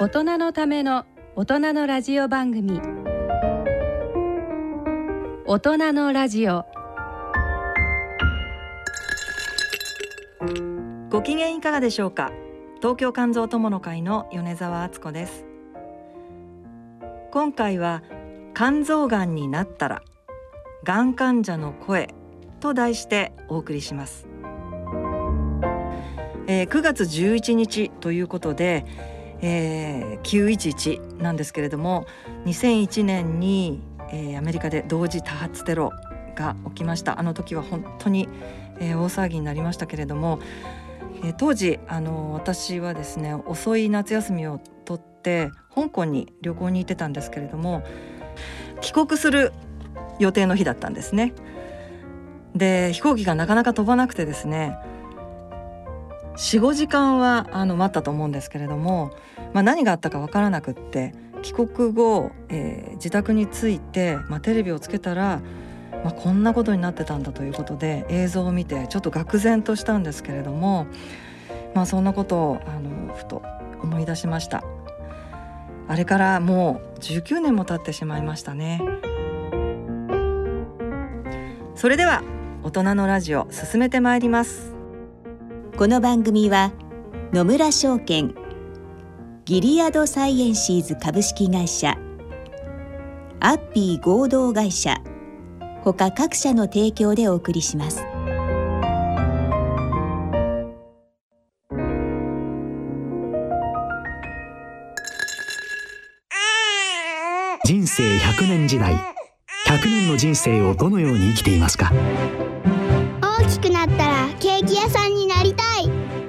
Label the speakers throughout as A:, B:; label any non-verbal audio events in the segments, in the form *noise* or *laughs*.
A: 大人のための大人のラジオ番組。大人のラジオ。
B: ご機嫌いかがでしょうか？東京肝臓友の会の米澤敦子です。今回は肝臓がんになったらがん患者の声と題してお送りします。えー、9月11日ということで、えー、911なんですけれども2001年に、えー、アメリカで同時多発テロが起きましたあの時は本当に、えー、大騒ぎになりましたけれども、えー、当時あの私はですね遅い夏休みを取って香港に旅行に行ってたんですけれども帰国する予定の日だったんですね。で飛行機がなかなか飛ばなくてですね45時間はあの待ったと思うんですけれども、まあ、何があったか分からなくって帰国後、えー、自宅に着いて、まあ、テレビをつけたら、まあ、こんなことになってたんだということで映像を見てちょっと愕然としたんですけれども、まあ、そんなことをあのふと思い出しました。あれからもう19年も経ってしまいましたね。それでは大人のラジオ進めてまいります。
C: この番組は野村証券ギリアドサイエンシーズ株式会社アッピー合同会社他各社の提供でお送りします。
D: 人生100年時代100年の人生をどのように生きていますか？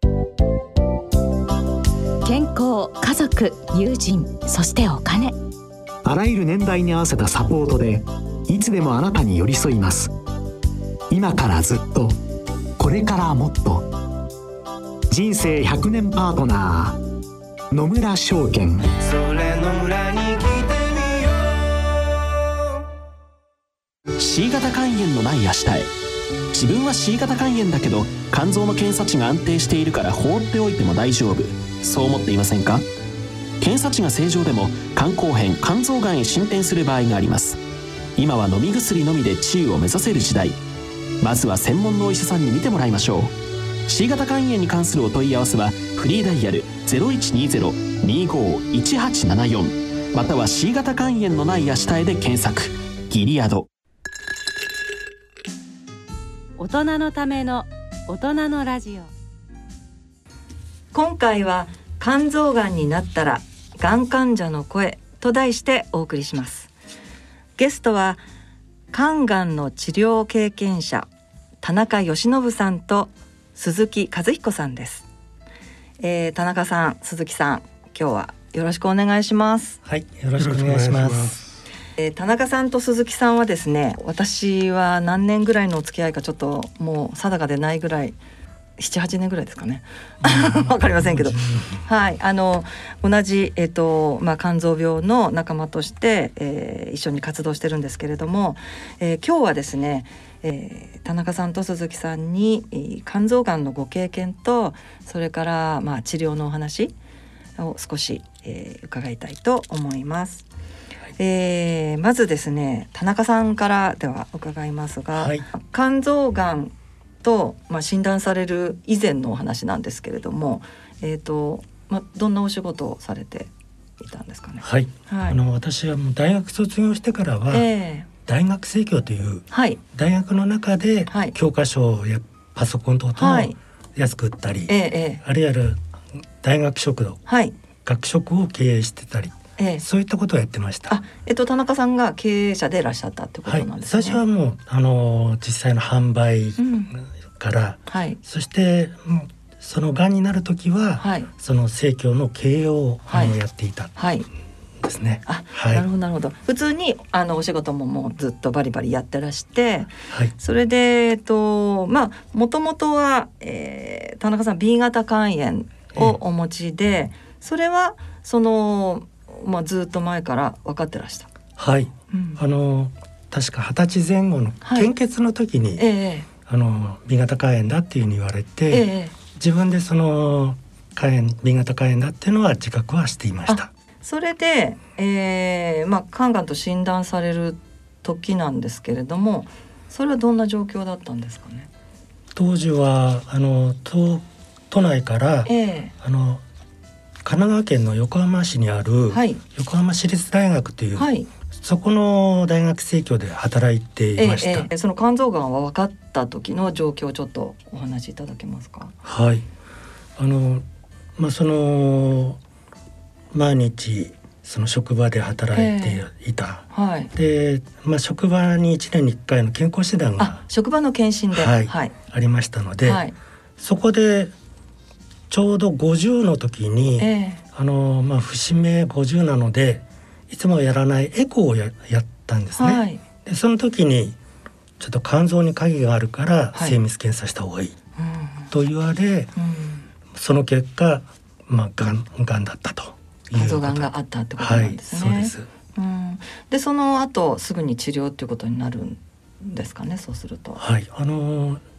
E: 健康家族友人そしてお金。
D: あらゆる年代に合わせたサポートでいつでもあなたに寄り添います。今からずっとこれからもっと。人生100年パートナー野村証券。それの裏に来てみ
F: よう C 型肝炎のない明日へ。自分は C 型肝炎だけど肝臓の検査値が安定しているから放っておいても大丈夫そう思っていませんか？検査値が正常でも肝硬変肝臓がんへ進展する場合があります。今は飲み薬のみで治癒を目指せる時代。まずは専門のお医者さんに見てもらいましょう。C 型肝炎に関するお問い合わせはフリーダイヤル0120-25-1874または C 型肝炎のない明日へで検索。ギリアド。
A: 大人のための大人のラジオ。
B: 今回は肝臓がんになったらがん患者の声と題してお送りします。ゲストは肝がんの治療経験者田中義信さんと鈴木和彦さんです、えー、田中さん鈴木さん今日はよろしくお願いします。
G: はいよろしくお願いします。
B: えー、田中さんと鈴木さんはですね私は何年ぐらいのお付き合いかちょっともう定かでないぐらい78年ぐらいですかね。*laughs* わかりませんけど。はい。あの同じ、えーとまあ、肝臓病の仲間として、えー、一緒に活動してるんですけれども、えー、今日はですね、えー、田中さんと鈴木さんに、えー、肝臓がんのご経験とそれから、まあ、治療のお話を少し、えー、伺いたいと思います。えー、まずですね田中さんからでは伺いますが、はい、肝臓がんと、まあ、診断される以前のお話なんですけれども、えーとまあ、どんなお仕事をされていたんですかね？
G: はい、はい、あの私はもう大学卒業してからは、えー、大学生協という、はい、大学の中で教科書やパソコン等々を安く売ったり、えー、あるいは大学食堂、はい、学食を経営してたりええ、そういったことをやってました。
B: あ、えっと田中さんが経営者でいらっしゃったってことなんです
G: ね。はい、最初はもうあの実際の販売から、うん、はい、そしてその癌になる時は、はい、その生協の経営を、はい、やっていた。はい。でですね。
B: あ、はい、なるほどなるほど。普通にあのお仕事ももうずっとバリバリやってらして、はい、それでえっとまあもともとは、えー、田中さん B 型肝炎をお持ちで、えー、それはそのまあずっと前から分かってらした。
G: はい。うん、あの確か二十歳前後の献血の時に、はい、えー、あの B 型肝炎だっていうふうに言われて、えー、自分でその肝炎 B 型肝炎だっていうのは自覚はしていました。
B: それで、えー、まあ肝がんと診断される時なんですけれども、それはどんな状況だったんですかね？
G: 当時はあの都都内から、えー、あの神奈川県の横浜市にある、はい、横浜市立大学という、はい、そこの大学生協で働いていました、え
B: えその肝臓がんは分かった時の状況をちょっとお話しいただけますか？
G: はい。あのまあその毎日その職場で働いていた、えー、はい、で、まあ、職場に1年に1回の健康診断が
B: 職場の検診で、
G: はい、はい、ありましたので、はい、そこでちょうど50の時に、えー、あのまあ、節目50なのでいつもやらないエコーをややったんですね。はい、でその時にちょっと肝臓に鍵があるから精密検査した方がいい、と言われ、うん、その結果、まあ、がんがんだったと
B: 肝臓がんがあったってことなんです
G: ね。はい、そうです。
B: うん、でその後すぐに治療っていうことになるんですかねそうすると。
G: はい。あのー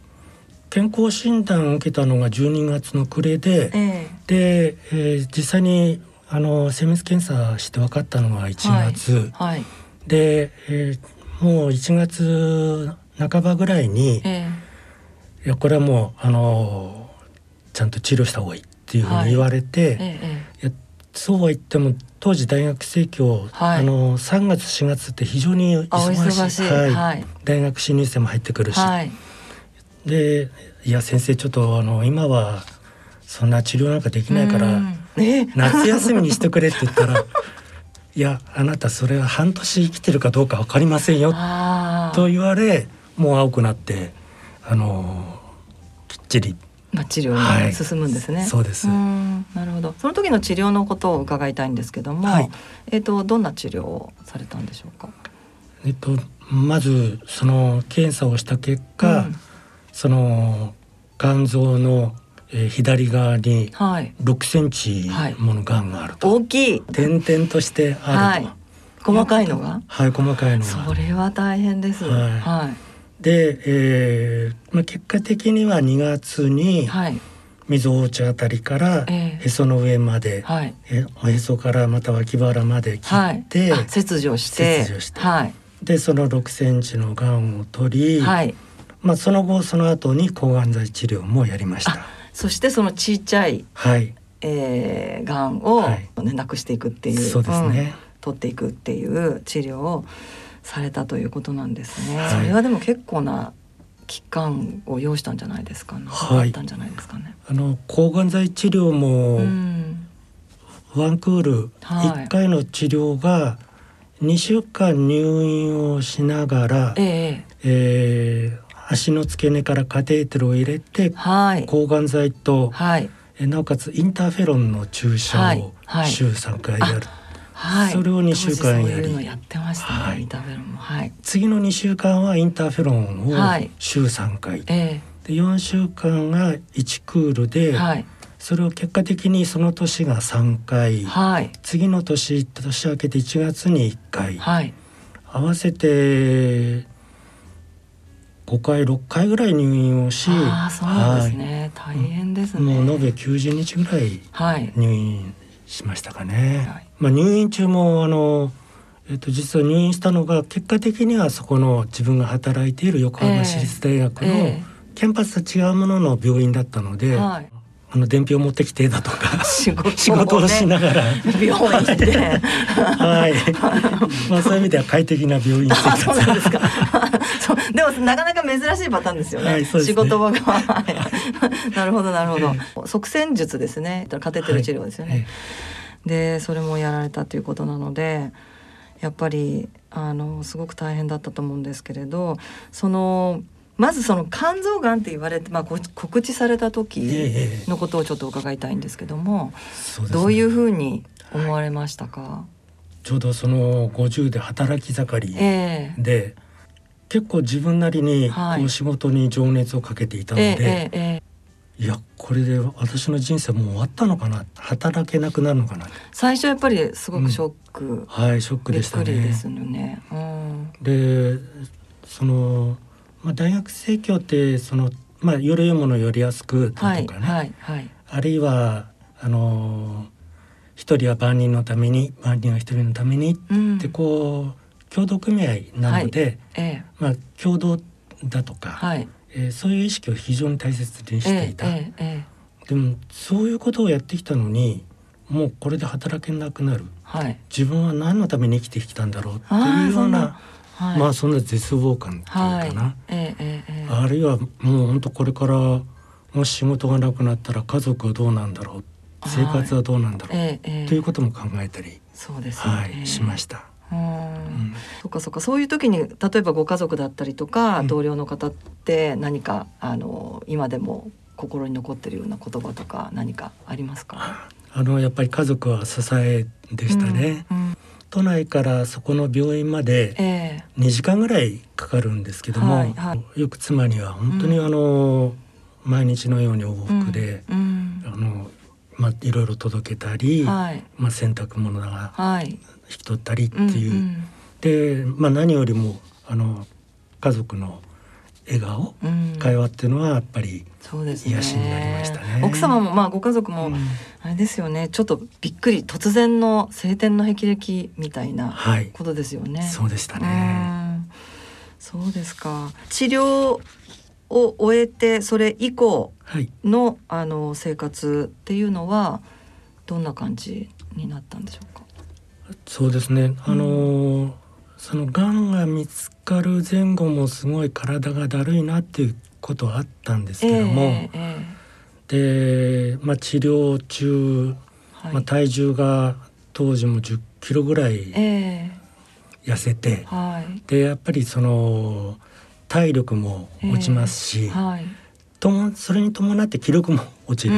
G: 健康診断を受けたのが12月の暮れで、えー、で、えー、実際にあの精密検査して分かったのが1月、はい。はい、で、えー、もう1月半ばぐらいに、えー、いやこれはもうあのちゃんと治療した方がいいっていうふうに言われて、はいえー、そうは言っても当時大学生協、はい、あの3月4月って非常に忙しい。はい、大学新入生も入ってくるし、でいや先生ちょっとあの今はそんな治療なんかできないから、夏休みにしてくれって言ったら *laughs* いやあなたそれは半年生きてるかどうか分かりませんよと言われもう青くなってあのきっちり。
B: まあ、治療に進むんですね、はい、
G: そうです。な
B: るほど。その時の治療のことを伺いたいんですけども、はい、えっ、ー、とどんな治療をされたんでしょうか？
G: えっとまずその検査をした結果、うん、その肝臓のえー、左側に6センチものがんがあると、
B: はい、大きい。
G: 点々としてあると、はい、
B: 細かいのが？
G: はい細かいのが。
B: それは大変です、はい、は
G: い、で、えーまあ、結果的には2月に、はい。溝落ちあたりからへその上まで、はい、へそからまた脇腹まで切って、
B: はい、切除して。
G: 切除して、はい、でその6センチのがんを取り、はいまあ、その後その後に抗がん剤治療もやりました。
B: そしてそのちっちゃい、はいえー、がんを、ね、なくしていくっていう
G: そうですね、
B: うん、取っていくっていう治療をされたということなんですね。はい、それはでも結構な期間を要したんじゃないですかね。はい、ったんじゃないですかね。
G: あの抗がん剤治療も、うん、ワンクール一回の治療が二週間入院をしながら、えええー、足の付け根からカテーテルを入れて、はい、抗がん剤と、はい、えなおかつインターフェロンの注射を週3回やる。はい、それを2週間やり。
B: やってましたね、はい、インターフェロンも、はい、
G: 次の2週間はインターフェロンを週3回、はい、え。ー、で4週間が1クールで、はい、それを結果的にその年が3回、はい、次の年年明けて1月に1回、はい、合わせて5回6回ぐらい入院をし
B: あそうですね、はい、大変ですね。
G: もう延べ90日ぐらい入院しましたかね、はい、まあ、入院中もあのえっと、実は入院したのが結果的にはそこの自分が働いている横浜市立大学のキャンパスと違うものの病院だったので、はい、あの伝票持ってきてだとか仕事,、をしながら。
B: 病院
G: はい。まあそういう意味では快適な病院
B: そうなんですか。そうでもなかなか珍しいパターンですよね。仕事場が。なるほどなるほど、えー、側線術ですね。カテーテル治療ですよね、でそれもやられたということなのでやっぱりあのすごく大変だったと思うんですけれどそのまずその肝臓がんって言われて、まあ、告知された時のことをちょっと伺いたいんですけども、ええどういうふうに思われましたか、は
G: い、ちょうどその50で働き盛りで、え。ー、結構自分なりにこう仕事に情熱をかけていたので、えー、いやこれで私の人生もう終わったのかな？働けなくなるのかな？
B: 最初やっぱりすごくショック、
G: うん、はいショックでしたね。
B: ですよね、うん、
G: でその、まあ、大学生協ってその、まあ、より良いものよりやすくとかね、はいはいはい、あるいはあの一人は万人のために万人は一人のためにってこう、共同組合なので、はいええ、まあ、共同だとか、はい、えー、そういう意識を非常に大切にしていた、ええでもそういうことをやってきたのにもうこれで働けなくなる、はい、自分は何のために生きてきたんだろうっていうようなはい、まあそんな絶望感っていうかな、はい。えええ、あるいはもう本当これからもし仕事がなくなったら家族はどうなんだろう。生活はどうなんだろう、はい、ということも考えたり
B: そうです、
G: ね、はい、しました。
B: うん、そっかそっかそういう時に例えばご家族だったりとか、うん、同僚の方って何かあの今でも心に残ってるような言葉とか何かありますか？
G: あのやっぱり家族は支えでしたね、うんうん、都内からそこの病院まで2時間ぐらいかかるんですけども、はいはい、よく妻には本当にあの、毎日のように往復で、あのまあ、いろいろ届けたり、はい、まあ、洗濯物が引き取ったりっていう、うんうん、で、まあ、何よりもあの家族の笑顔、うん、会話っていうのはやっぱり癒しになりましたね。
B: 奥様もまあご家族もあれですよね、うん、ちょっとびっくり突然の晴天の霹靂みたいなことですよね。
G: はい、そうでしたね。
B: そうですか。治療を終えてそれ以降の、はい、あの生活っていうのはどんな感じになったんでしょうか？
G: そうですね。あのー、その癌が見つかる前後もすごい体がだるいなっていうことはあったんですけども、えーえー、で、まあ、治療中、はい、まあ、体重が当時も10キロぐらい痩せて、えーはい、でやっぱりその。体力も落ちますし、えーはい、ともそれに伴って気力も落ちる。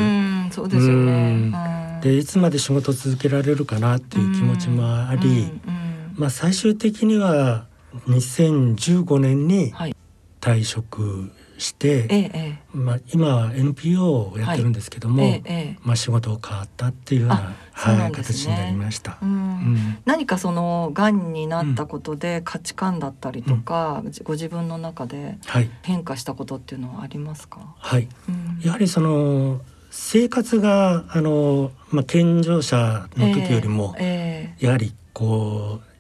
B: そうですよね。
G: でいつまで仕事続けられるかなっていう気持ちもあり、まあ最終的には2015年に退職して、ええ、まあ、今は NPO をやってるんですけども、はい。え、まあ、仕事を変わったっていうようなはい、形になりました、うん。う
B: ん、何かそのがんになったことで価値観だったりとか、うん、ご自分の中で変化したことっていうのはありますか、
G: はい、やはりその生活があの、まあ、健常者の時よりも、えーえー、やはりこう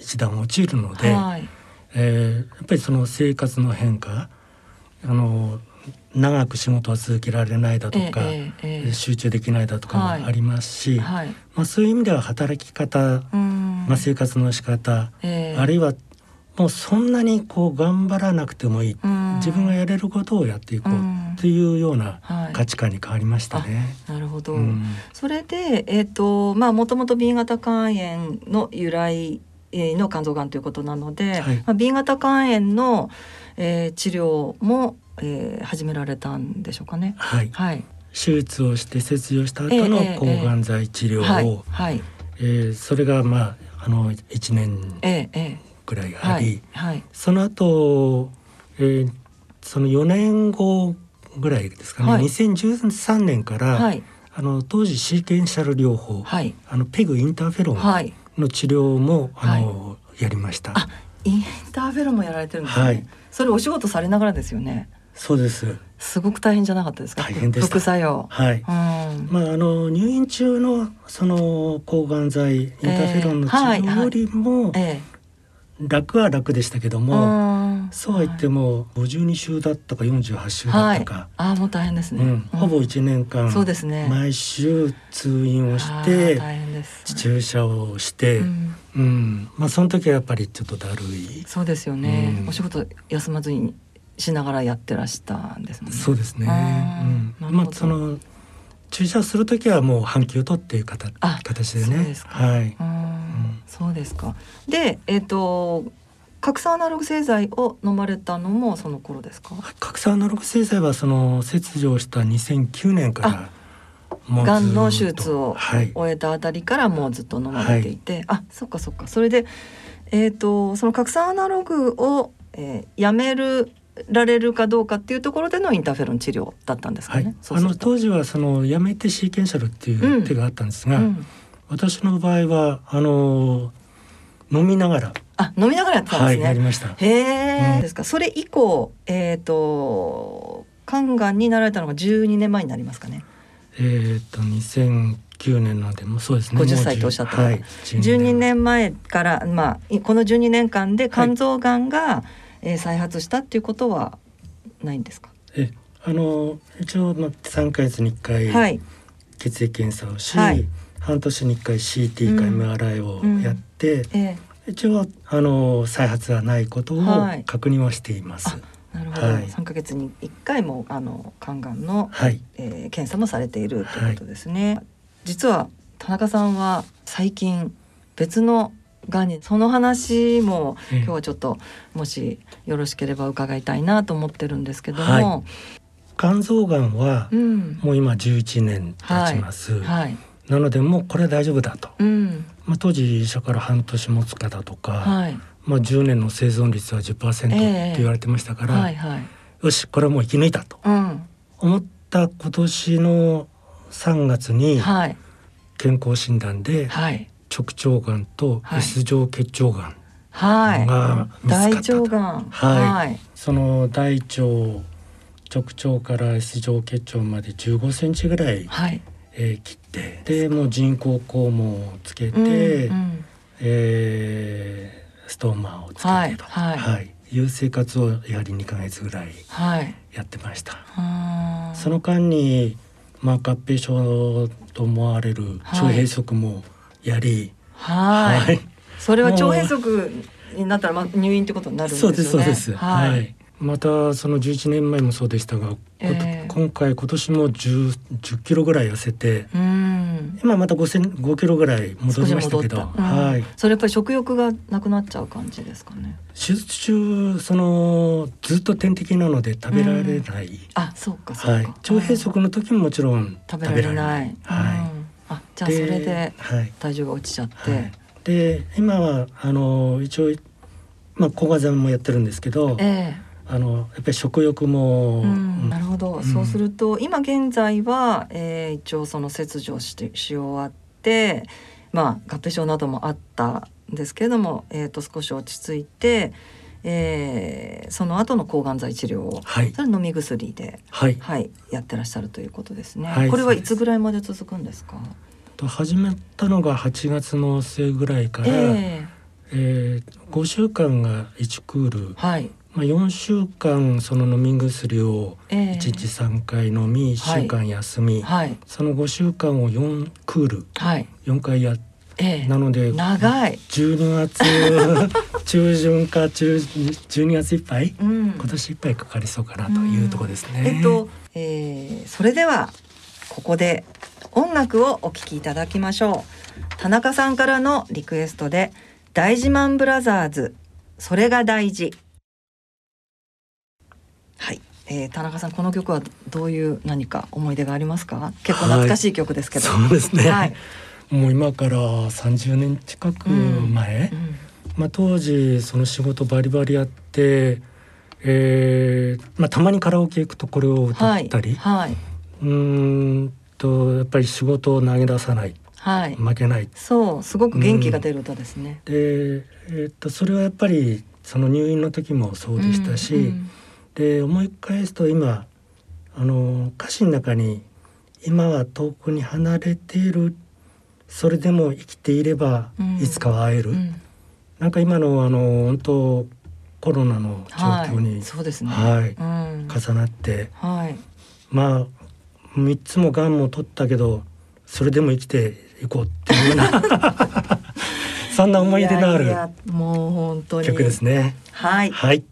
G: 一段落ちるので、はい、えー、やっぱりその生活の変化あの長く仕事は続けられないだとか、えええ、集中できないだとかもありますし、はい、まあ、そういう意味では働き方、まあ、生活の仕方、あるいはもうそんなにこう頑張らなくてもいい、自分がやれることをやっていこうというような価値観に変わりましたね。
B: はい、なるほど、うん、それで、えーとまあ、もともと B 型肝炎の由来の肝臓がんということなので、はい、まあ、B 型肝炎の、えー、治療もえー、始められたんでしょうかね。
G: はい。はい、手術をして切除した後の抗がん剤治療を、えー、はい、えー、それがまああの一年ぐらいあり、はい、その後、えー、その四年後ぐらいですかね、はい、2013年から、はい、あの当時シーケンシャル療法、はい、あのペグインターフェロンの治療も、あのやりました。
B: インターフェロンもやられてるんですね。はい、それお仕事されながらですよね。
G: そうです。
B: すごく大変じゃなかったですか？
G: 大変で
B: 副作用。
G: はい。うん、まああの入院中のその抗がん剤インターフェロンの治療よりも、楽は楽でしたけども、そうは言っても52週だったか48週だったか、はい、
B: ああもう大変ですね、うん、
G: ほぼ1年間、そうですね。毎週通院をして大変です、注射をして、うん、うん、まあその時はやっぱりちょっとだるい
B: そうですよね、うん、お仕事休まずにしながらやってらしたんですもんね。
G: そうですね。うん、まあその注射する時はもう半休取っていう形形でね。はい。うん、
B: そうですか。で、えっ、ー、と核酸アナログ製剤を飲まれたのもその頃ですか？
G: 核酸アナログ製剤はその切除した2009年から
B: がんの手術を終えたあたりからもうずっと飲まれていて、はい、あそっかそっか。それで、えーと、その核酸アナログを、えー、やめるられるかどうかっていうところでのインターフェロン治療だったんですかね。
G: はい、あの当時はそのやめてシーケンシャルっていう手があったんですが、うん。うん、私の場合はあの飲みながら。
B: あ飲みながらやってたんですね。
G: はい、やりました。
B: へえ、うん、ですか。それ以降えっ、ー、と肝がんになられたのが12年前になりますかね。
G: えっ、と2009年のでもそうですね。
B: 50歳とおっしゃったのが、はい、12年前からまあこの12年間で肝臓がんが、はい、えー、再発したっていうことはないんですか？
G: えあの一応まあ3か月に1回、はい、血液検査をし、はい、半年に1回 CT か MRI をやって、うん。うんえ。ー一応あの再発はないことを確認はしています。はい
B: なるほど、はい、3ヶ月に1回もあの肝がんの、はい、えー、検査もされているということですね、はい、実は田中さんは最近別のがんにその話も今日はちょっともしよろしければ伺いたいなと思ってるんですけども、はい、
G: 肝臓がんはもう今11年経ちます、はい。なのでもうこれは大丈夫だと、うん、まあ、当時医者から半年持つかだとか、はい、まあ、10年の生存率は10%って言われてましたから、えーはいはい、よしこれはもう生き抜いたと、うん、思った今年の3月に健康診断で直腸がんと S 状結腸がんが見つかったと、はい、その大腸直腸から S 状結腸まで15センチぐらい、はいえー、切ってでもう人工肛門をつけて、うんうん、えー、ストーマーをつけてと、はいはい。はい、いう生活をやはり2か月ぐらいやってました。はい、その間に、まあ、合併症と思われる腸閉塞もやり、
B: はい。はい、それは腸閉塞になったら、まあ、入院ってことになるんですよね。そうですそうです、
G: はい。またその11年前もそうでしたが、えー、今回今年も 10, 10キロぐらい痩せて今また 5, 5キロぐらい戻りましたけど、うん、はい、
B: それやっぱり食欲がなくなっちゃう感じですかね。
G: 手術中そのずっと点滴なので食べられない、
B: あそうかそうか、
G: はい、腸閉塞の時ももちろん
B: 食べられない、はい、あじゃあそれで体重が落ちちゃって、はい、
G: で今はあの一応まあ抗がん剤もやってるんですけど、えーあのやっぱり食欲も、
B: うん、なるほど、うん、そうすると今現在は、えー、一応その切除してし終わってまあ合併症などもあったんですけれども、えー、と少し落ち着いて、えー、その後の抗がん剤治療を、はい、それ飲み薬で、はい、はい、やってらっしゃるということですね。はい、これはいつぐらいまで続くんですか？
G: と始めたのが8月の末ぐらいから、えーえー、5週間が1クール、はい、まあ、4週間その飲み薬を1日3回飲み、えー、1週間休み、はい、その5週間を4クール、はい、4回やって。え。ー、なので
B: 長い。
G: 12月 *laughs* 中旬か中12月いっぱい、うん、今年いっぱいかかりそうかなというところですね。
B: えっと、えー、それではここで音楽をお聴きいただきましょう。田中さんからのリクエストで大事マンブラザーズ。それが大事。はい、えー、田中さんこの曲はどういう何か思い出がありますか？結構懐かしい曲ですけど、
G: はい、そうですね、はい、もう今から30年近く前、うん。うん、まあ、当時その仕事バリバリやって、えーまあ、たまにカラオケ行くとこれを歌ったり、はい、はい、うんとやっぱり仕事を投げ出さない、はい、負けない。
B: そう。すごく元気が出る歌ですね。
G: うん、で、えー、っとそれはやっぱりその入院の時もそうでしたし、うんうんで思い返すと今あの歌詞の中に「今は遠くに離れている。それでも生きていればいつかは会える」うん、なんか今のあの本当コロナの状況に、はい、
B: そうですね、
G: はい、うん、重なって、はい、まあ3つもがんも取ったけどそれでも生きていこうっていうような *laughs* そんな思い出のあるもう本当に。曲ですね。
B: はい、
G: はい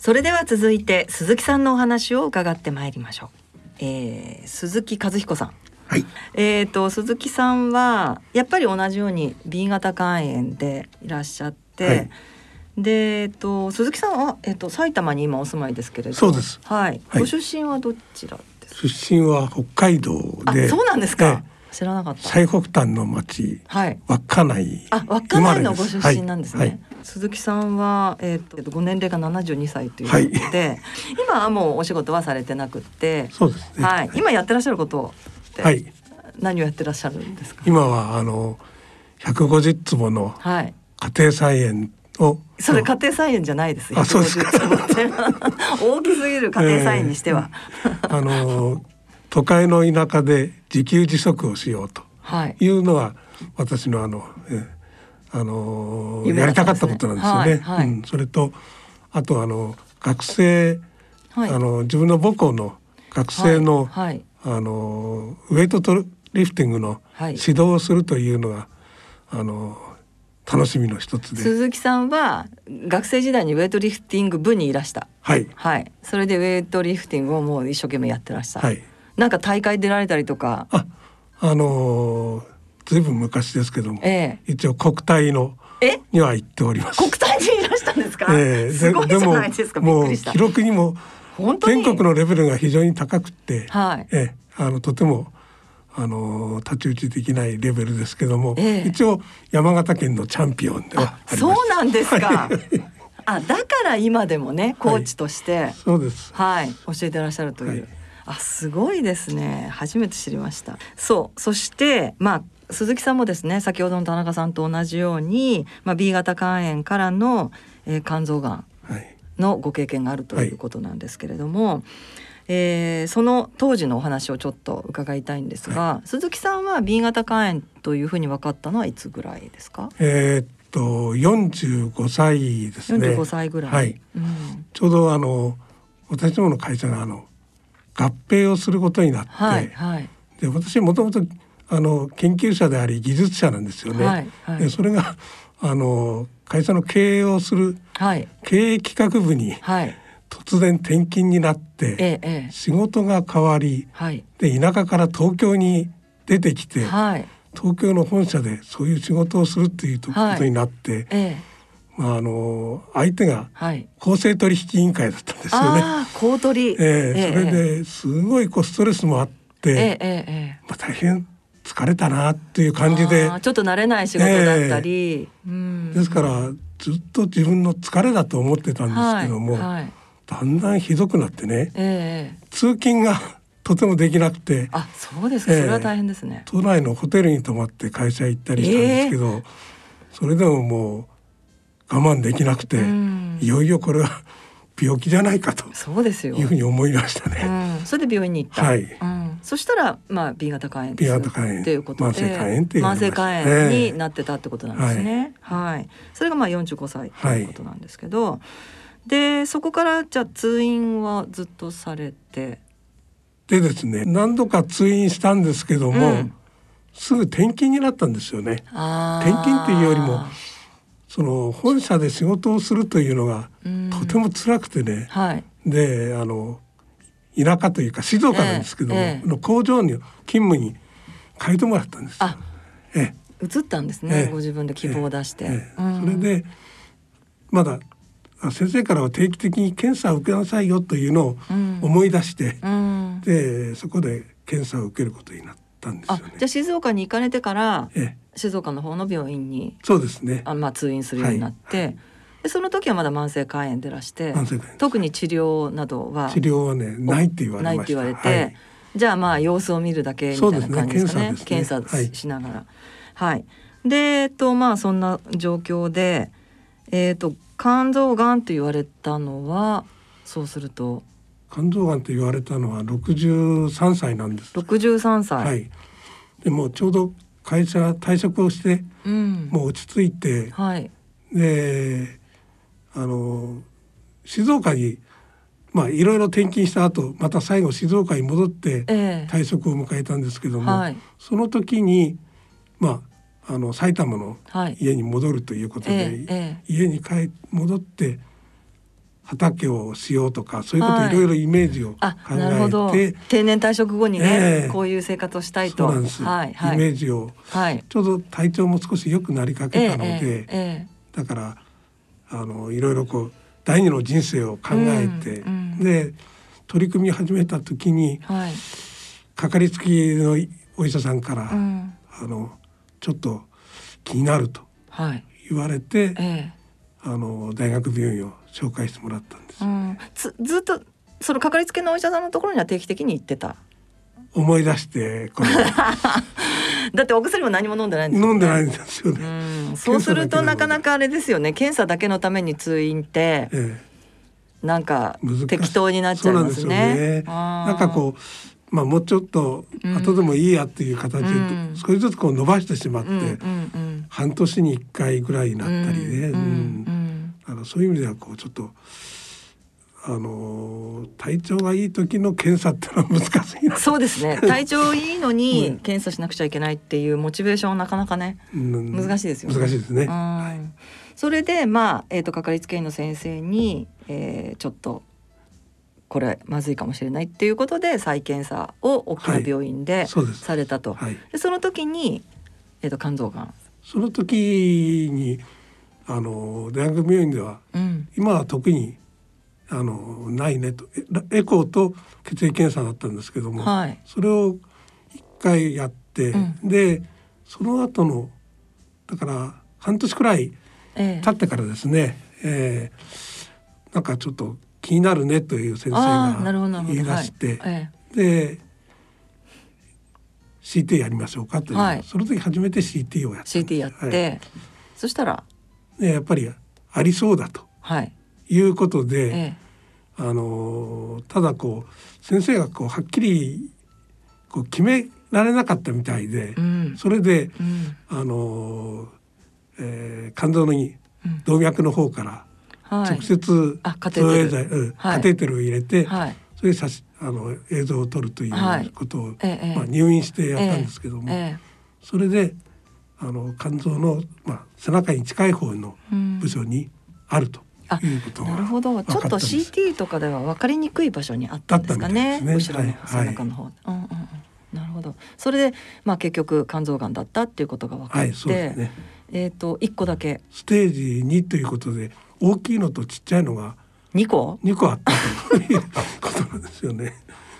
B: それでは続いて鈴木さんのお話を伺ってまいりましょう、えー、鈴木和彦さん
G: はい、
B: えっ、ー、と鈴木さんはやっぱり同じように B 型肝炎でいらっしゃって、はい、で、えっと、鈴木さんは、えっと、埼玉に今お住まいですけれど。
H: そうです。
B: はい。はい、ご出身はどちら
H: 出身は北海道で。
B: そうなんですか。知らなかった。
H: 最北端の町。はい。稚内。
B: あ、稚内のご出身なんですね。はいはい、鈴木さんは、えっ、ー、と、ご年齢が七十二歳ということで、はい、*laughs* 今はもうお仕事はされてなくて。
H: そうです
B: ね。はい。今やってらっしゃることはい。何をやってらっしゃるんですか？
H: 今は、あの、百五十坪の。家庭菜園を。
B: それ家庭菜園じゃないです
H: あ、そうですか。*laughs*
B: 大きすぎる家庭菜園にしては。
H: えー、あの都会の田舎で自給自足をしようとい。うのは、私のあの、えあの、ね、やりたかったことなんですよね。はいはい、うん、それとあとあの学生、はい、あの自分の母校の学生の、あのウエイトトリフティングの指導をするというのが、あの楽しみの一つで。
B: 鈴木さんは学生時代にウェイトリフティング部にいらした。
H: はい。
B: はい。それでウェイトリフティングをもう一生懸命やってらしたはいなんか大会出られたりとか。
H: ああのー、ずいぶん昔ですけども、ええ、一応国体のには行っております。
B: 国体にいらしたんですか、ええ、すごいじゃないですか。
H: もう記録にも全国のレベルが非常に高くて、
B: はい。
H: ええ、あのとてもあの太刀打ちできないレベルですけども、ええ、一応山形県のチャンピオンでは
B: そうなんですか。あだから今でもねコーチとして、はい、
H: そうです。
B: はい教えてらっしゃるという、はい、あすごいですね。初めて知りました。そう。そしてまあ鈴木さんもですね先ほどの田中さんと同じように、まあ、B 型肝炎からの、えー、肝臓がんのご経験があるということなんですけれども、はい、えー、その当時のお話をちょっと伺いたいんですが、はい、鈴木さんは B 型肝炎というふうに分かったのはいつぐらいですか？
H: えー、っと45歳ですね。
B: 45歳ぐらい、
H: はい、うん、ちょうどあの私どもの会社があの合併をすることになって、はいはい、で私もともとあの研究者であり技術者なんですよね。はいはい、でそれがあの会社の経営をする経営企画部に、突然転勤になって、ええ、仕事が変わり、はい、で田舎から東京に出てきて、はい、東京の本社でそういう仕事をするっていうことになって、ええまあ、あの相手が公正取引委員会だったんですよね。
B: 公取、
H: えー、それですごいこうストレスもあって、ええまあ、大変疲れたなっていう感じで
B: ちょっと慣れない仕事だったり、
H: うん、ですからずっと自分の疲れだと思ってたんですけども、はいはい、だんだんひどくなってね、えー、通勤がとてもできなくて
B: あそうですか、それは大変ですね。
H: 都内のホテルに泊まって会社行ったりしたんですけど、えー、それでももう我慢できなくて、いよいよこれは病気じゃないかとそうですよいうふうに思いましたね。
B: それで病院に行った。はい。そしたらまあ B 型肝炎
H: B 型肝炎
B: っていうこと
H: で慢性肝炎って
B: 慢性肝炎になってたってことなんですね。はい。それがまあ45歳ということなんですけど、でそこからじゃあ通院はずっとされて。
H: でですね何度か通院したんですけども、すぐ転勤になったんですよね。転勤っていうよりもその本社で仕事をするというのがとても辛くてね、はい、であの田舎というか静岡なんですけども、ええ、の工場に勤務に変えてもらったんです。あ、
B: ええ、移ったんですね、ご自分で希望を出して。
H: それでまだ先生からは定期的に検査を受けなさいよというのを思い出して、うん、でそこで検査を受けることになったんですよね。
B: じゃあ静岡に行かれてから、ええ、静岡の方の病院に
H: そうですね。
B: あ、まあ、通院するようになって、はい。はい、でその時はまだ慢性肝炎でらして特に治療などは
H: 治療はねないって言われないって言われて、はい、
B: じゃあまあ様子を見るだけみたいな感じですかね、ね、検査、ね、しながら。はい、でえっとまあそんな状況で、えーと、肝臓がんって言われたのはそうすると。
H: 肝臓がんと言われたのは63歳なんです。
B: 63歳。
H: はい。でもちょうど会社退職をして、うん、もう落ち着いて、はい、であの静岡にまあいろいろ転勤した後また最後静岡に戻って退職を迎えたんですけども、えーはい、その時にまああの埼玉の家に戻るということで、はいえーえ。ー、家に帰戻って畑をしようとかそういうことい。ろいろイメージを考えて、
B: 定年退職後にね、えー、こういう生活をしたいと。
H: そうなんです、はいはい、イメージを、はい、ちょうど体調も少し良くなりかけたので、えーえー、だからあのいろいろこう第二の人生を考えて、うん、で取り組み始めた時に、はい、かかりつきのお医者さんから、うん、あのちょっと気になると言われて、はいええ、あの大学病院を紹介してもらったんです、ね、
B: ずずっとそのかかりつけのお医者さんのところには定期的に行ってた？
H: 思い出してこれ。*laughs*
B: だってお薬も何も飲んでないん
H: ですよ、ね、飲んでないんですよね、
B: うん、そうするとなかなかあれですよね。検査だけのために通院って、ええ、なんか適当になっちゃいますね。
H: ななんかこうまあもうちょっと後でもいいやっていう形で、少しずつこう伸ばしてしまって、半年に1回ぐらいになったりね、うんあのそういう意味ではこうちょっとあの体調がいい時の検査ってのは難しい
B: そうですね。体調いいのに *laughs* 検査しなくちゃいけないっていうモチベーションはなかなかね、うん、難しいですよ
H: ね。難しいですね、はい、
B: それでまあ、えーと、かかりつけ医の先生に、えー、ちょっとこれまずいかもしれないっていうことで再検査を大きな病院でされたと、はい、でその時に、えーと、肝臓がん。
H: その時にあの大学病院では、うん、今は特にあのないねと。エコーと血液検査だったんですけども、はい、それを一回やって、うん、でその後のだから半年くらい経ってからですね、ええー、なんかちょっと気になるねという先生が言い出して、はい。ええ、で CT やりましょうかという、はい、その時初めて CT をやった
B: CT やって、はい、そしたら、
H: ね、やっぱりありそうだと。はい。いうことで、ええ、あのただこう先生がこうはっきりこう決められなかったみたいで、うん、それで、うん、あの、えー、肝臓の動脈の方から直接カテーテル。を入れて、はい、それであの映像を撮るということを、はい、まあ、入院してやったんですけども、え、それであの肝臓の、まあ、背中に近い方の部署にあると。
B: なるほど。ちょっと CT とかでは分かりにくい場所にあったんですかね、ね、後ろの背中の方、はいはい、うんうん。なるほど。それで、まあ、結局肝臓がんだったっていうことが分かって、はいね、えと1個だけ。
H: ステージ2ということで大きいのとちっちゃいのが
B: 2個
H: ?2 個あったということなんですよね。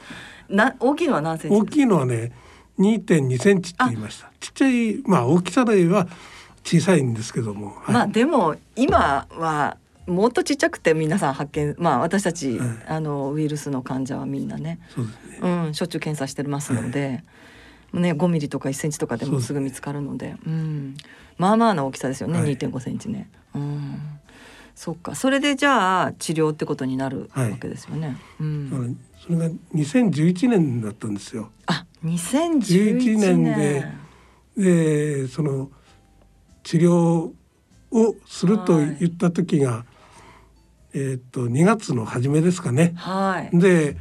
H: *laughs*
B: な大きいのは何センチ？
H: 大きいのはね2.2センチって言いました。ちっちゃいまあ大きさでは小さいんですけども、
B: はい、まあでも今はもっとちっちゃくて皆さん発見まあ私たち、はい、あのウイルスの患者はみんなね。うね、うん、しょっちゅう検査してますので、はい、ね、5ミリとか1センチとかでもすぐ見つかるので。う、ん、まあまあの大きさですよね、はい、2.5センチね。うん。そっか。それでじゃあ治療ってことになるわけですよね。うん、
H: それが2011年だったんですよ。
B: あ2011年。
H: ででその治療をすると言った時が、えっ、と2月の初めですかね。はい、で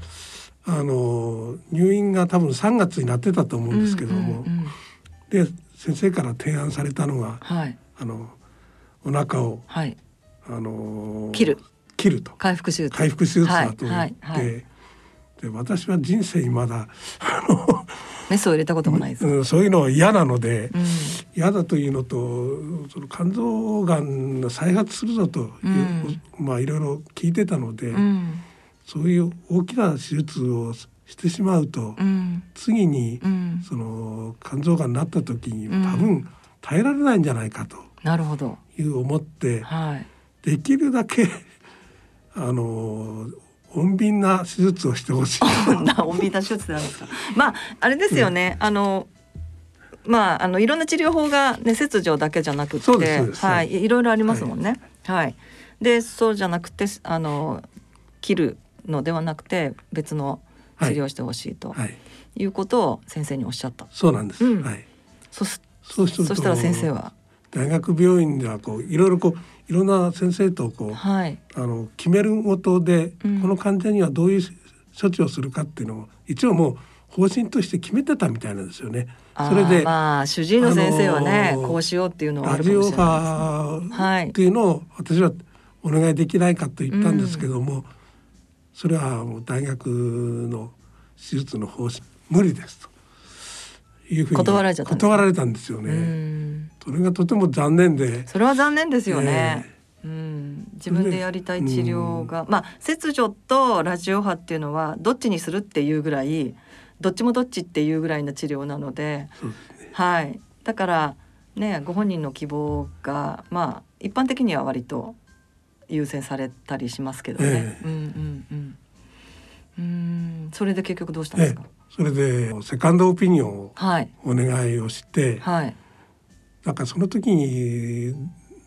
H: あの入院が多分3月になってたと思うんですけども、うんうんうん、で先生から提案されたのが、はい、あのお腹を、はい、あの
B: 切る。
H: 切ると。
B: 回復手術。
H: 回復手術だと言って、はい。はい、で私は人生にまだあの
B: メスを入れたこともないです、
H: うん、そういうのは嫌なので、うん、嫌だというのとその肝臓がんが再発するぞという、うん、まあいろいろ聞いてたので、そういう大きな手術をしてしまうと、次に、その肝臓がんになった時に多分耐えられないんじゃないかと。
B: なるほど。
H: いう思って、はい、できるだけあの穏便な手術をしてほしい。*laughs*
B: 穏便な手術なんですか？まああれですよね。あのまああのいろんな治療法がね切除だけじゃなくて、はい、いろいろありますもんね。はい。はい、でそうじゃなくてあの切るのではなくて別の治療をしてほしいと、はい、いうことを先生におっしゃった。
H: そうなんです。うん、はい。
B: そそしたら先生は？
H: 大学病院ではこういろいろこういろんな先生とこう、はい、あの決めるごとで、うん、この患者にはどういう処置をするかっていうのを一応もう方針として決めてたみたいなんですよね。
B: それでまあ主治医の先生はねこうしようっていうのはあるかもしれ
H: ないです、っていうのを私はお願いできないかと言ったんですけども、うん、それはもう大学の手術の方針無理ですというふうに断られたんですよね。それがとても残念で。
B: それは残念ですよね、うん、自分でやりたい治療が、まあ切除とラジオ波っていうのはどっちにするっていうぐらいどっちもどっちっていうぐらいの治療なので、ね、はい。だからねご本人の希望がまあ一般的には割と優先されたりしますけどね。ええ、うんうんうん。うん。それで結局どうしたんですか、
H: それでセカンドオピニオンをお願いをして、はい、なんかその時に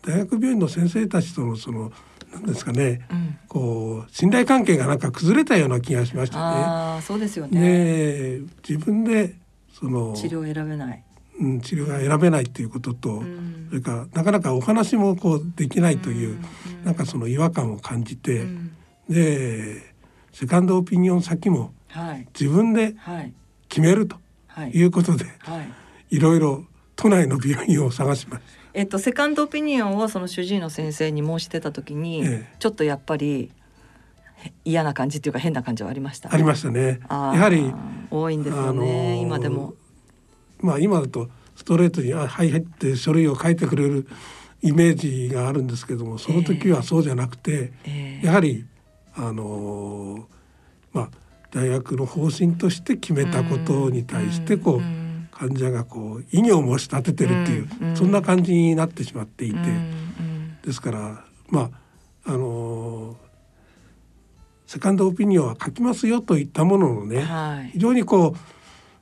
H: 大学病院の先生たちとのそのなんですかね、うん、こう信頼関係がなんか崩れたような気がしましたね。
B: あそうですよね。
H: 自分でその
B: 治療を選べない。
H: うん、治療が選べないということと、うん、それからなかなかお話もこうできないという、うん、なんかその違和感を感じて、うん、でセカンドオピニオン先も自分で決めるとい。うことで、はい。ろいろ都内の病院を探しました。
B: えっと、セカンドオピニオンをその主治医の先生に申し出た時に、ええ、ちょっとやっぱり嫌な感じっていうか変な感じはありました、
H: ね、ありましたね。やはり
B: 多いんですよね、今でも。
H: まあ今だとストレートに「あはいはい」って書類を書いてくれるイメージがあるんですけどもその時はそうじゃなくて、えー、やはりあのー、まあ大学の方針として決めたことに対してこう患者がこう異議を申し立ててるっていうそんな感じになってしまっていて。ですからまああのーセカンドオピニオンは書きますよといったもののね、はい、非常にこ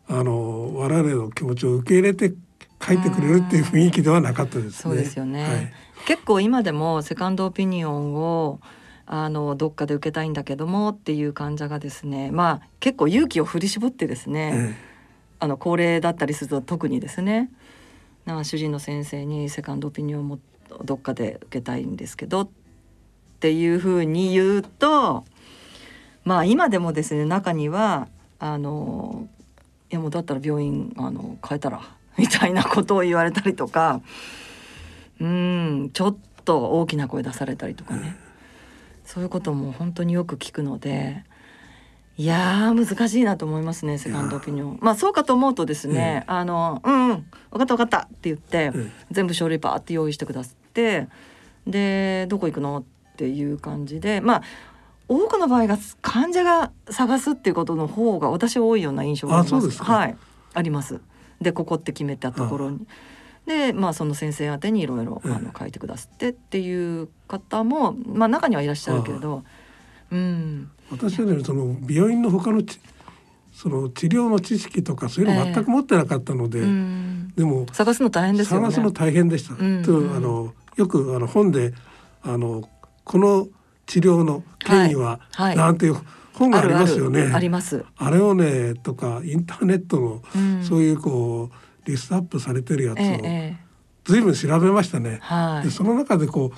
H: うあの我々の気持ちを受け入れて書いてくれるっていう雰囲気ではなかったですね。
B: そうですよね、はい、結構今でもセカンドオピニオンをあのどっかで受けたいんだけどもっていう患者がですねまあ結構勇気を振り絞ってですね、ええ、あの高齢だったりすると特にですねな主治医の先生にセカンドオピニオンもどっかで受けたいんですけどっていうふうに言うとまあ今でもですね中にはあのいやもうだったら病院あの変えたら *laughs* みたいなことを言われたりとかうんちょっと大きな声出されたりとかねそういうことも本当によく聞くのでいや難しいなと思いますねセカンドオピニオン。まあそうかと思うとですね、あのうんうん分かった分かったって言って、全部書類パーって用意してくださってでどこ行くのっていう感じでまあ多くの場合が患者が探すっていうことの方が私は多いような印象があります。はい、あります。でここって決めたところに。でまあその先生宛てにいろいろあの書いてくださってっていう方もまあ中にはいらっしゃるけれど、うん。
H: 私はねその病院の他のその治療の知識とかそういうの全く持ってなかったので、えー、でも
B: 探すの大変ですよ
H: ね。探すの大変でした。うん、とあのよくあの本であのこの治療の権威は、はい、なんていう本がありますよね。
B: あります。
H: あれをねとかインターネットの、うん、そういうこうリストアップされてるやつを、えずいぶん調べましたね。はい、でその中でこう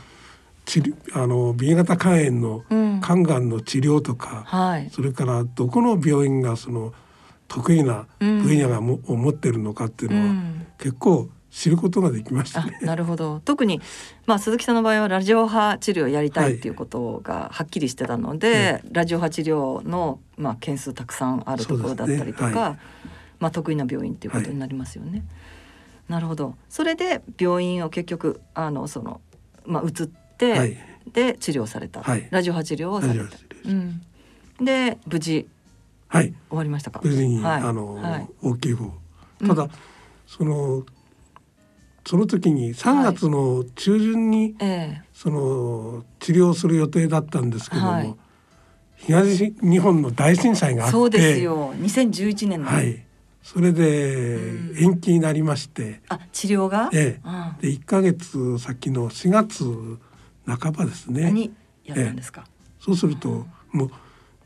H: 治あの B 型肝炎の肝がんの治療とか、うんはい、それからどこの病院がその得意な分野がも、うん、を持ってるのかっていうのは、うん、結構知ることができました、ね、
B: なるほど。特に、まあ、鈴木さんの場合はラジオ波治療をやりたいっていうことがはっきりしてたので、はい、ラジオ波治療の、まあ、件数たくさんあるところだったりとか、まあ、得意な病院っていうことになりますよね。はい、なるほど。それで病院を結局あのその、まあ、移って、で治療された、ラジオ波治療をされた。うん、で無事、はい、終わりましたか？
H: 無事に、あの、大きい。方ただ、うん、そのその時に3月の中旬に、その治療する予定だったんですけども、はい、東日本の大震災があって
B: そうですよ。2011年の、
H: はい、それで延期になりまして、
B: あ治療が、
H: ええ、で1か月先の4月半ばですね。
B: にやったんですか、
H: えそうすると、もう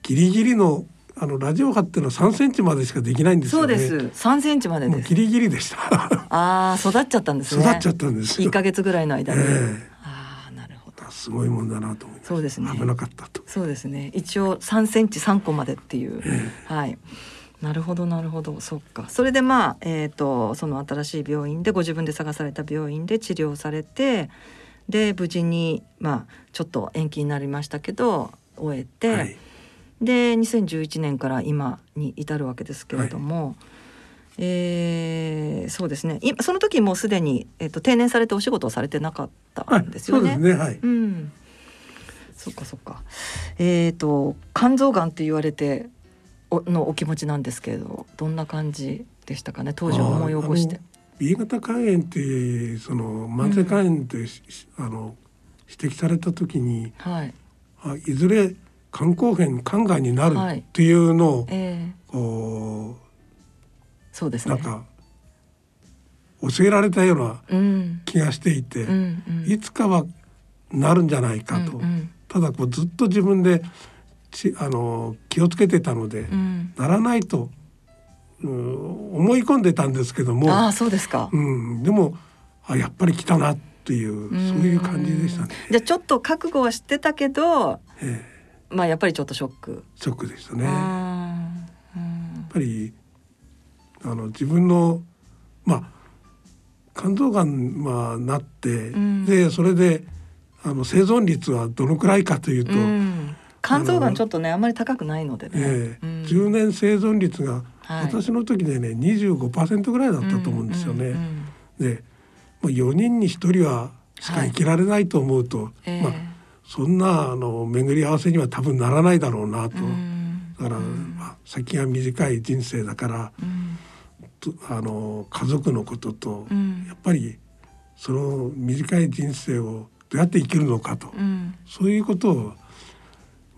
H: ギリギリのあのラジオ波っていうのは3センチまでしかできないんですよ
B: ね。そうです。3センチまで
H: ギリギリでした。
B: ああ、育っちゃったんですね。
H: 育っちゃったんです
B: 1ヶ月ぐらいの間に。え
H: ー、ああ、なるほど。すごいもんだなと思い
B: そうですね。
H: 危なかったと。
B: そうですね。一応3センチ3個までっていう。えー、はい。なるほどなるほど。そっか。それでまあえっ、ー、とその新しい病院でご自分で探された病院で治療されてで無事にまあちょっと延期になりましたけど終えて、はい。で2011年から今に至るわけですけれども、えー、そうですね。今その時もうすでに、えーと、定年されてお仕事をされてなかったんですよね。
H: そうですね。はい、う
B: ん。そっかそっか。えっ、ー、と肝臓がんって言われておのお気持ちなんですけれどどんな感じでしたかね？当時思い起こして。
H: B 型肝炎ってその慢性肝炎って、うん、あの指摘された時に、はい、あいずれ肝硬変肝がんになるっていうのを、はいえ。ー、こう
B: そうですね。
H: なんか教えられたような気がしていて、うんうんうん、いつかはなるんじゃないかと、うんうん、ただこうずっと自分でちあの気をつけてたので、うん、ならないと、うん、思い込んでたんですけども
B: あそうですか、
H: うん、でもあやっぱり来たなっていうそういう感じでしたね。
B: じゃあちょっと覚悟はしてたけど、ええ、まあやっぱりちょっとショック。
H: ショックでしたね。やっぱりあの自分のまあ肝臓がんまあなって、でそれであの生存率はどのくらいかというと、うん、
B: 肝臓がんちょっとねあんまり高くないのでね、え
H: ー、うん、10年生存率が私の時でね25%ぐらいだったと思うんですよね。でもう4人に1人はしか生きられないと思うと、はい、まあ、そんなあの巡り合わせには多分ならないだろうなと。だから、まあ、先が短い人生だから、あの家族のことと、やっぱりその短い人生をどうやって生きるのかと、うん、そういうことを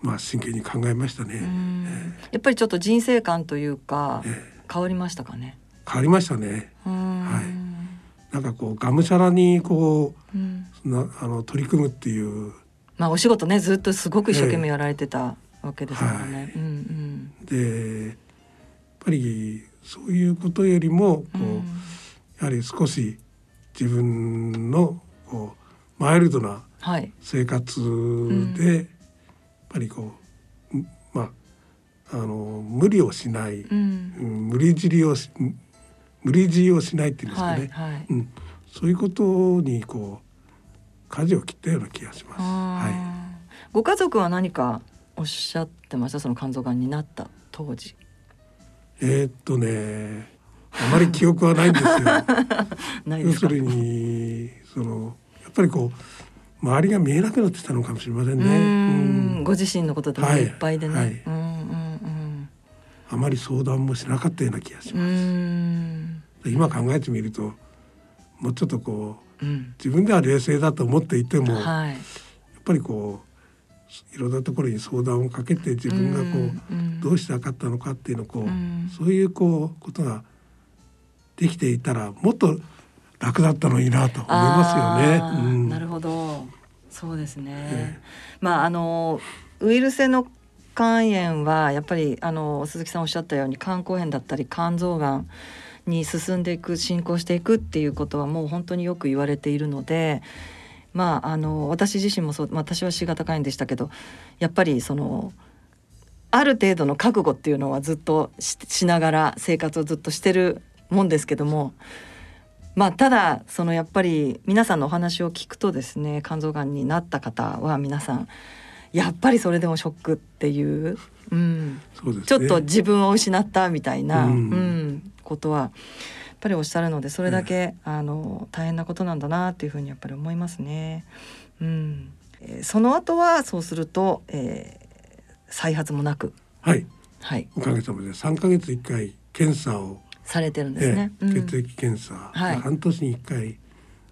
H: まあ真剣に考えましたね、
B: えー、やっぱりちょっと人生観というか、えー、変わりましたかね？
H: 変わりましたね。はい。なんかこうがむしゃらにこう、うん、なあの取り組むっていう。
B: まあお仕事ねずっとすごく一生懸命やられてたわけですからね、
H: でやっぱりそういうことよりもこう、うん、やはり少し自分のこうマイルドな生活で、はいうん、ぱりこうまああの無理をしない、うん、無理尻をし無理強いをしないっていうんですかね、はいはい、うん、そういうことにこう舵を切ったような気がします。は
B: い、ご家族は何かおっしゃってました？その肝臓がんになった当時。
H: えー、っとねあまり記憶はないんですよ。*laughs* 要するにそのっぱりこう周りが見えなくなってたのかもしれませんね。
B: うんご自身のことでい。っぱいでね、はい。はい、うんうんう
H: ん。あまり相談もしなかったような気がします。今考えてみるともうちょっとこう、うん、自分では冷静だと思っていても、はい、やっぱりこういろんなところに相談をかけて自分がこう、うん、どうしてなかったのかっていうのをこう、うん、そういうこうことができていたらもっと楽だったのいいなと思いますよね。うん、
B: なるほどそうですね、ええ、まああのウイルス性の肝炎はやっぱりあの鈴木さんおっしゃったように肝硬変だったり肝臓がんに進んでいく進行していくっていうことはもう本当によく言われているのでまああの私自身もそう、まあ、私は C 型肝炎でしたけどやっぱりそのある程度の覚悟っていうのはずっとしながら生活をずっとしてるもんですけどもまあ、ただそのやっぱり皆さんのお話を聞くとですね肝臓がんになった方は皆さんやっぱりそれでもショックっていう、うん。ね、ちょっと自分を失ったみたいな、うん、うん、ことはやっぱりおっしゃるのでそれだけ、うん、あの大変なことなんだなっていうふうにやっぱり思いますね。うん。えー、その後はそうすると、えー、再発もなく。
H: はい、はい、おかげさまで3か月1回検査を
B: されてるんですね。
H: ええ、血液検査、はい、半年に一回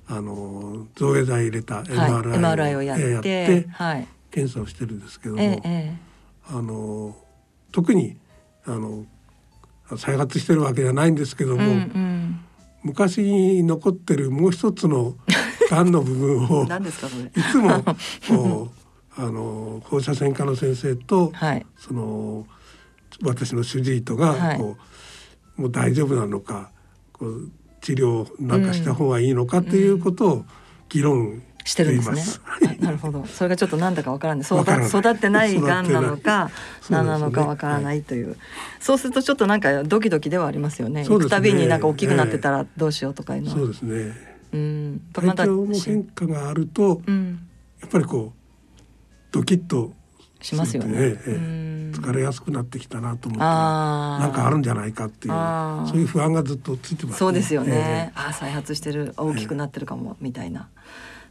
H: あの造影剤入れた MRI,、
B: をやって、
H: はい、検査をしてるんですけども、え、あの特にあの再発してるわけじゃないんですけども、うんうん、昔に残ってるもう一つの *laughs* がんの部分をいつも *laughs* あの放射線科の先生と、はい、その私の主治医とがこう、はいもう大丈夫なのかこう治療なんかした方がいいのかっていうことを議論してるんです
B: ね。なるほど。それがちょっとなんだかわからない。育育ってないがんなのか何なのかわからないという。そうするとちょっとなんかドキドキではありますよね。行くたびになんか大きくなってたらどうしようとかいうの
H: は。そうですね。うん。体調の変化があると、うん、やっぱりこうドキッと
B: しますよね。ええ、
H: 疲れやすくなってきたなと思ってなんかあるんじゃないかっていうそういう不安がずっとついてます、ね、
B: そうですよね。え、あ再発してる大きくなってるかも、みたいな。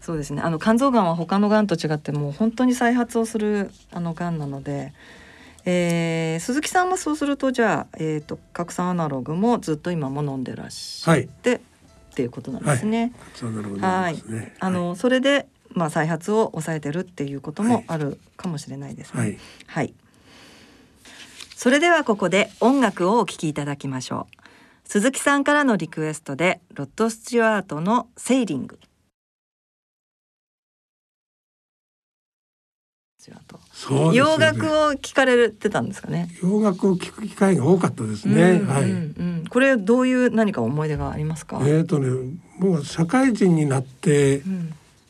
B: そうですね。あの肝臓がんは他のがんと違ってもう本当に再発をするあのがんなので。えー、鈴木さんはそうするとじゃあ、えーと、拡散アナログもずっと今も飲んでらっしゃって、はい、っていうことなんですね。
H: はい、
B: あの、それでまあ再発を抑えてるっていうこともあるかもしれないですね。はい、はい、それではここで音楽をお聴きいただきましょう。鈴木さんからのリクエストでロッド・スチュワートの「セイリング」。洋楽を聞かれてたんですかね。
H: 洋楽を聞く機会が多かったですね。うんうんうん、はい。
B: これどういう何か思い出がありますか？
H: えっ、とね、もう社会人になって、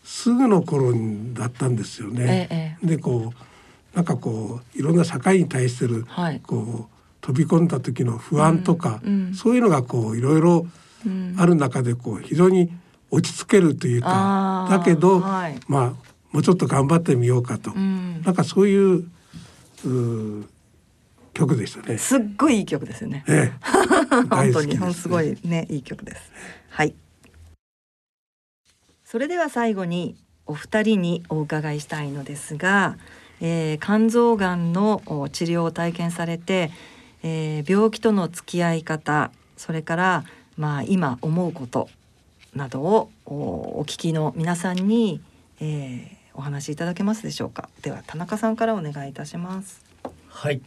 H: すぐの頃だったんですよね。ええ、で、こうなんかこういろんな社会に対する、はい、こう飛び込んだ時の不安とか、うんうん、そういうのがこういろいろある中でこう非常に落ち着けるというか、だけど、はい、まあもうちょっと頑張ってみようかと、うん、なんかそういうう曲でしたね。
B: すっごいいい曲ですよね。ええ、*laughs* 本当に、ね、すごいねいい曲です。はい。それでは最後にお二人にお伺いしたいのですが、えー、肝臓がんの治療を体験されて、えー、病気との付き合い方それからまあ今思うことなどをお聞きの皆さんに、えー、お話しいただけますでしょうか。では田中さんからお願いいたします。
G: はい。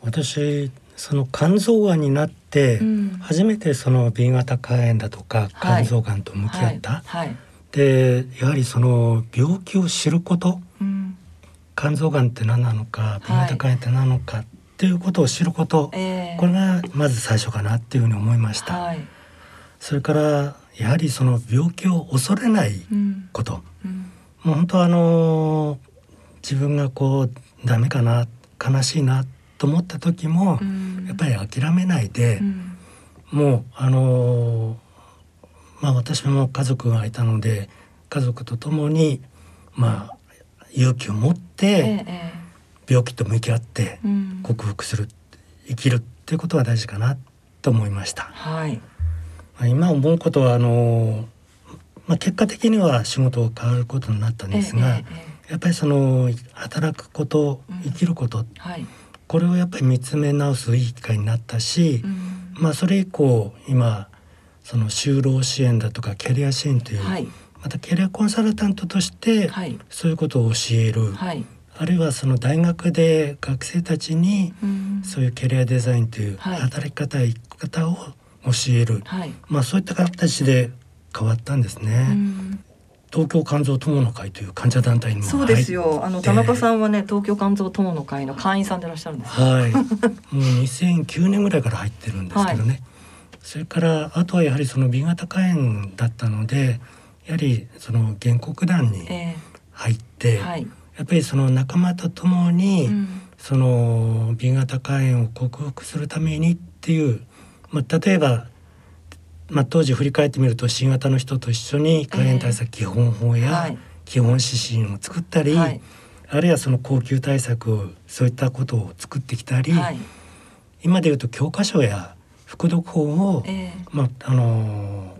G: 私その肝臓がんになって、初めてその B 型肝炎だとか肝臓がんと向き合った、はい。はい、でやはりその病気を知ること、うん、肝臓がんって何なのか B 型肝炎って何なのかっていうことを知ること、えー、これがまず最初かなっていうふうに思いました。それからやはりその病気を恐れないこと、うん。うんもう本当あの自分がこうダメかな悲しいなと思った時も、うん、やっぱり諦めないで、うん、もうあのまあ私も家族がいたので家族と共にまあ勇気を持って病気と向き合って克服する、生きるっていうことが大事かなと思いました。はい、今思うことはあのまあ、結果的には仕事が変わることになったんですが、ええ、やっぱりその働くこと生きること、うんはい、これをやっぱり見つめ直すいい機会になったし、うん、まあそれ以降今その就労支援だとかキャリア支援という、はい、またキャリアコンサルタントとしてそういうことを教える、はい、あるいはその大学で学生たちにそういうキャリアデザインという働き方や生き方を教える、まあそういった形で変わったんですね。東京肝臓友の会という患者団体に
B: そうですよ。あの田中さんはね、東京肝臓友の会の会員さんでいらっしゃるんです。
G: はい。もう2009年ぐらいから入ってるんですけどね。はい、それからあとはやはりその B 型肝炎だったので、やはりその原告団に入って、えーはい、やっぱりその仲間と共に、うん、その B 型肝炎を克服するためにっていう、まあ例えばまあ、当時振り返ってみると新型の人と一緒に肝炎対策基本法や基本指針を作ったり、はい、あるいはその恒久対策をそういったことを作ってきたり、はい、今でいうと教科書や副読法を、えー、まああの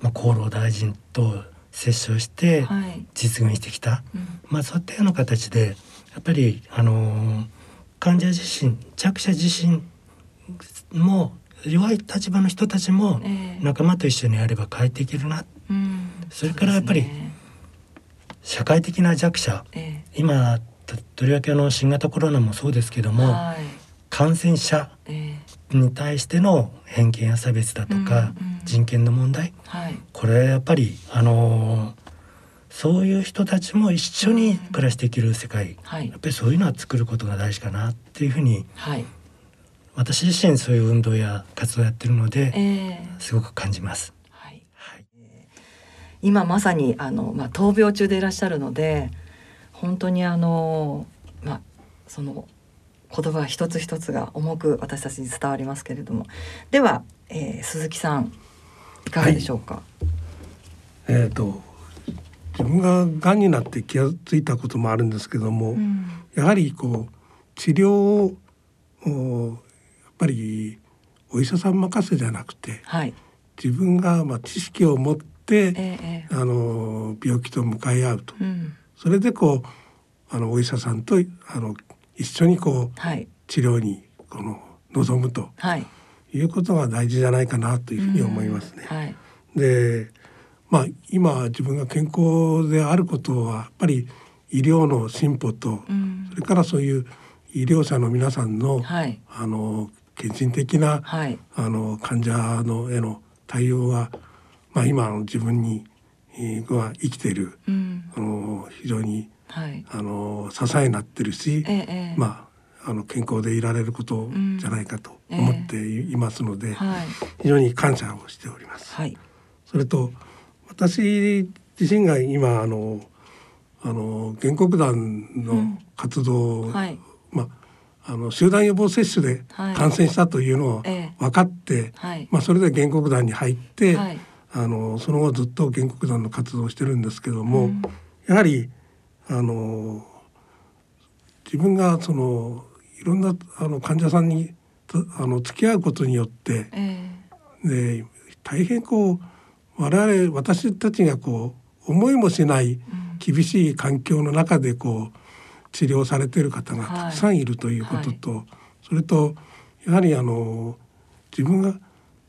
G: まあ、厚労大臣と折衝して実現してきた、はいうん、まあ、そういったような形でやっぱりあの患者自身着者自身も弱い立場の人たちも仲間と一緒にやれば変えていけるな、えー、それからやっぱり社会的な弱者、えー、今とりわけの新型コロナもそうですけども、はい、感染者に対しての偏見や差別だとか、人権の問題、はい、これはやっぱりあのー、そういう人たちも一緒に暮らしていける世界、はい、やっぱりそういうのは作ることが大事かなっていうふうに私自身そういう運動や活動やってるので、えー、すごく感じます。はい、はい、
B: 今まさにあの、まあ、闘病中でいらっしゃるので本当にあの、まあ、その言葉一つ一つが重く私たちに伝わりますけれども。では、えー、鈴木さんいかがでしょうか？はい、
H: えっ、ー、と自分ががんになって気が付いたこともあるんですけども、うん、やはりこう治療をぱりお医者さん任せじゃなくて、はい、自分がまあ知識を持って、ええ、あの病気と向かい合うと、うん、それでこうあのお医者さんとあの一緒にこう、はい、治療にこの臨むと、はい、いうことが大事じゃないかなというふうに思いますね。はい、でまあ今自分が健康であることはやっぱり医療の進歩と、うん、それからそういう医療者の皆さんの、はい、あの献身的な、はい、あの患者のへの対応が、まあ、今の自分には生きている、うん、あの非常に、はい、あの支えになってるし、ええ、まああの健康でいられることじゃないかと思っていますので、うんえはい、非常に感謝をしております。はい、それと私自身が今あのあの原告団の活動、うんはい、まああの集団予防接種で感染したというのを分かって、はい、まあそれで原告団に入って、はい、あのその後ずっと原告団の活動をしてるんですけども、うん、やはりあの自分がそのいろんなあの患者さんにあの付き合うことによって、えー、で大変こう我々私たちがこう思いもしない厳しい環境の中でこう治療されている方がたくさんいるということと、はい。はい、それとやはりあの自分が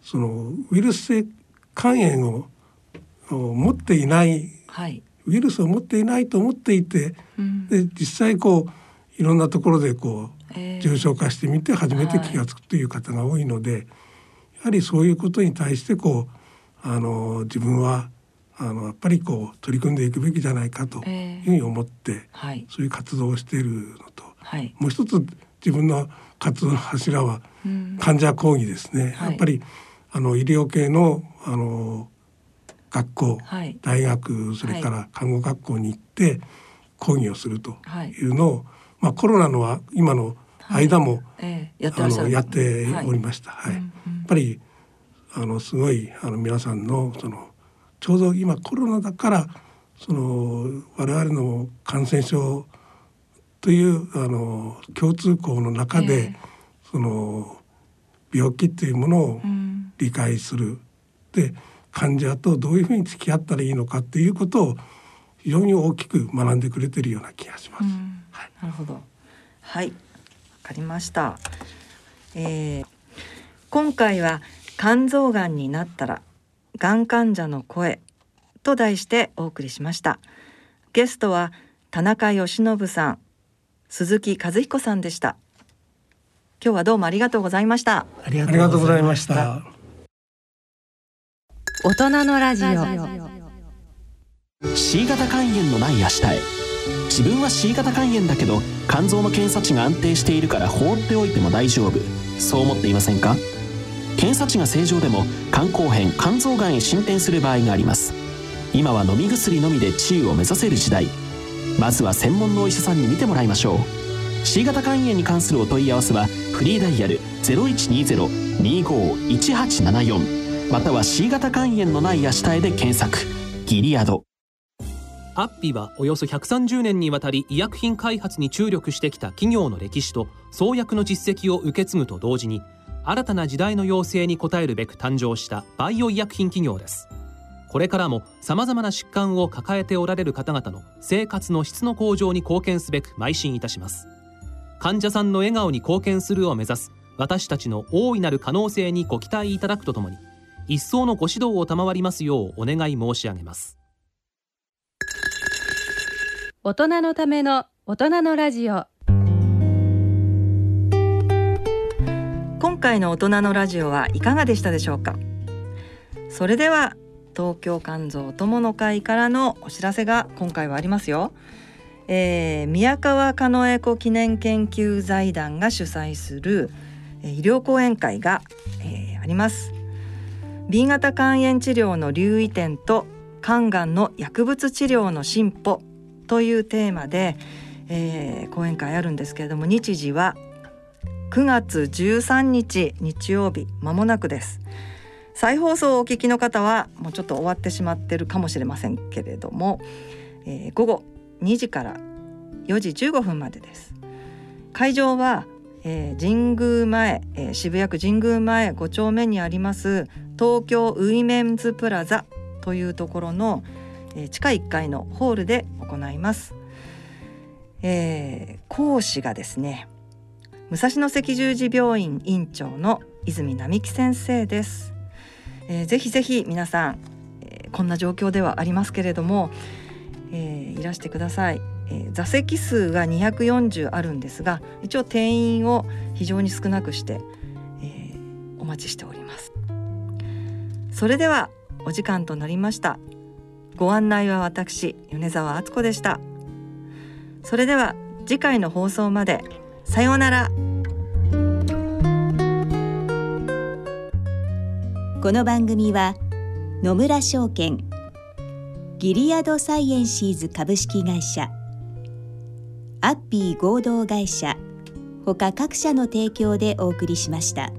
H: そのウイルス性肝炎を持っていない、はい、ウイルスを持っていないと思っていて、うん、で実際こういろんなところでこう、えー、重症化してみて初めて気が付くという方が多いので、はい、やはりそういうことに対してこうあの自分はあのやっぱりこう取り組んでいくべきじゃないかというふうに思って、えーはい、そういう活動をしているのと、はい、もう一つ自分の活動の柱は患者講義ですね。やっぱりあの医療系のあの学校、大学それから看護学校に行って講義をするとい。うのを、まあコロナのは今の間も、えー、やってあのやっておりました。はい、やっぱりあのすごいあの皆さんのそのちょうど今コロナだからその我々の感染症というあの共通項の中で、えー、その病気っていうものを理解する、うん、で患者とどういうふうに付き合ったらいいのかっていうことを非常に大きく学んでくれてるような気がします。うん、
B: はい、なるほど。はい、わかりました。えー、今回は肝臓がんになったらがん患者の声と題してお送りしました。ゲストは田中義信さん鈴木和彦さんでした。今日はどうもありがとうございました。
H: ありがとうございました。
A: 大人のラジオ。
F: C 型肝炎のない明日へ。自分は C 型肝炎だけど肝臓の検査値が安定しているから放っておいても大丈夫。そう思っていませんか？検査値が正常でも肝硬変肝臓がんへ進展する場合があります。今は飲み薬のみで治癒を目指せる時代。まずは専門のお医者さんに見てもらいましょう。C 型肝炎に関するお問い合わせはフリーダイヤル0120-25-1874または C 型肝炎のない明日へで検索。ギリアド。
I: アッピはおよそ130年にわたり医薬品開発に注力してきた企業の歴史と創薬の実績を受け継ぐと同時に新たな時代の要請に応えるべく誕生したバイオ医薬品企業です。これからもさまざまな疾患を抱えておられる方々の生活の質の向上に貢献すべく邁進いたします。患者さんの笑顔に貢献するを目指す私たちの大いなる可能性にご期待いただくとともに一層のご指導を賜りますようお願い申し上げます。
A: 大人のための大人のラジオ。
B: 今回の大人のラジオはいかがでしたでしょうか？それでは東京肝臓友の会からのお知らせが今回はありますよ、えー、宮川狩野エコ記念研究財団が主催する医療講演会が、えー、あります。B 型肝炎治療の留意点と肝がんの薬物治療の進歩というテーマで、えー、講演会あるんですけれども日時は9月13日日曜日まもなくです。再放送をお聞きの方はもうちょっと終わってしまってるかもしれませんけれども、えー、午後2時から4時15分までです。会場は、えー、神宮前、えー、渋谷区神宮前5丁目にあります東京ウィメンズプラザというところの、えー、地下1階のホールで行います、えー、講師がですね武蔵野赤十字病院院長の泉並木先生です。えー、ぜひぜひ皆さん、えー、こんな状況ではありますけれども、えー、いらしてください、えー、座席数が240あるんですが一応定員を非常に少なくして、えー、お待ちしております。それではお時間となりました。ご案内は私米沢敦子でした。それでは次回の放送まで。さようなら
C: この番組は野村証券ギリアドサイエンシーズ株式会社アッピー合同会社ほか各社の提供でお送りしました。